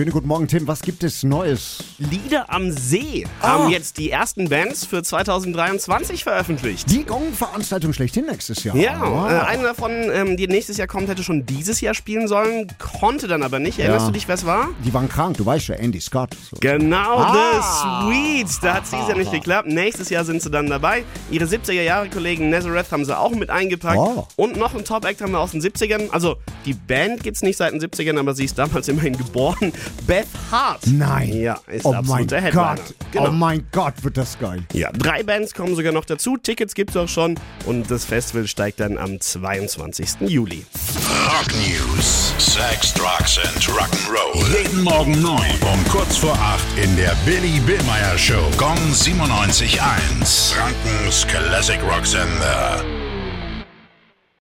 Schönen guten Morgen, Tim. Was gibt es Neues? Lieder am See Ah. haben jetzt die ersten Bands für 2023 veröffentlicht. Die Gong-Veranstaltung schlechthin nächstes Jahr. Ja, Ah. äh, eine davon, ähm, die nächstes Jahr kommt, hätte schon dieses Jahr spielen sollen, konnte dann aber nicht. Erinnerst Ja. du dich, wer es war? Die waren krank, du weißt ja, Andy Scott. So. Genau, Ah. The Sweets. Da hat es dieses Jahr nicht geklappt. Nächstes Jahr sind sie dann dabei. Ihre 70er-Jahre-Kollegen Nazareth haben sie auch mit eingepackt. Oh. Und noch ein Top-Act haben wir aus den 70ern. Also, die Band gibt's nicht seit den 70ern, aber sie ist damals immerhin geboren. Beth Hart. Nein. Ja, ist oh der mein. Gott. Genau. Oh mein Gott, wird das geil. Ja, drei Bands kommen sogar noch dazu. Tickets gibt's auch schon. Und das Festival steigt dann am 22. Juli. Rock News. Sex, Drugs and Rock'n'Roll. Jeden Morgen 9 um kurz vor 8 in der Billy Billmeyer Show. Gong 97.1. Frankens Classic Rock Sender.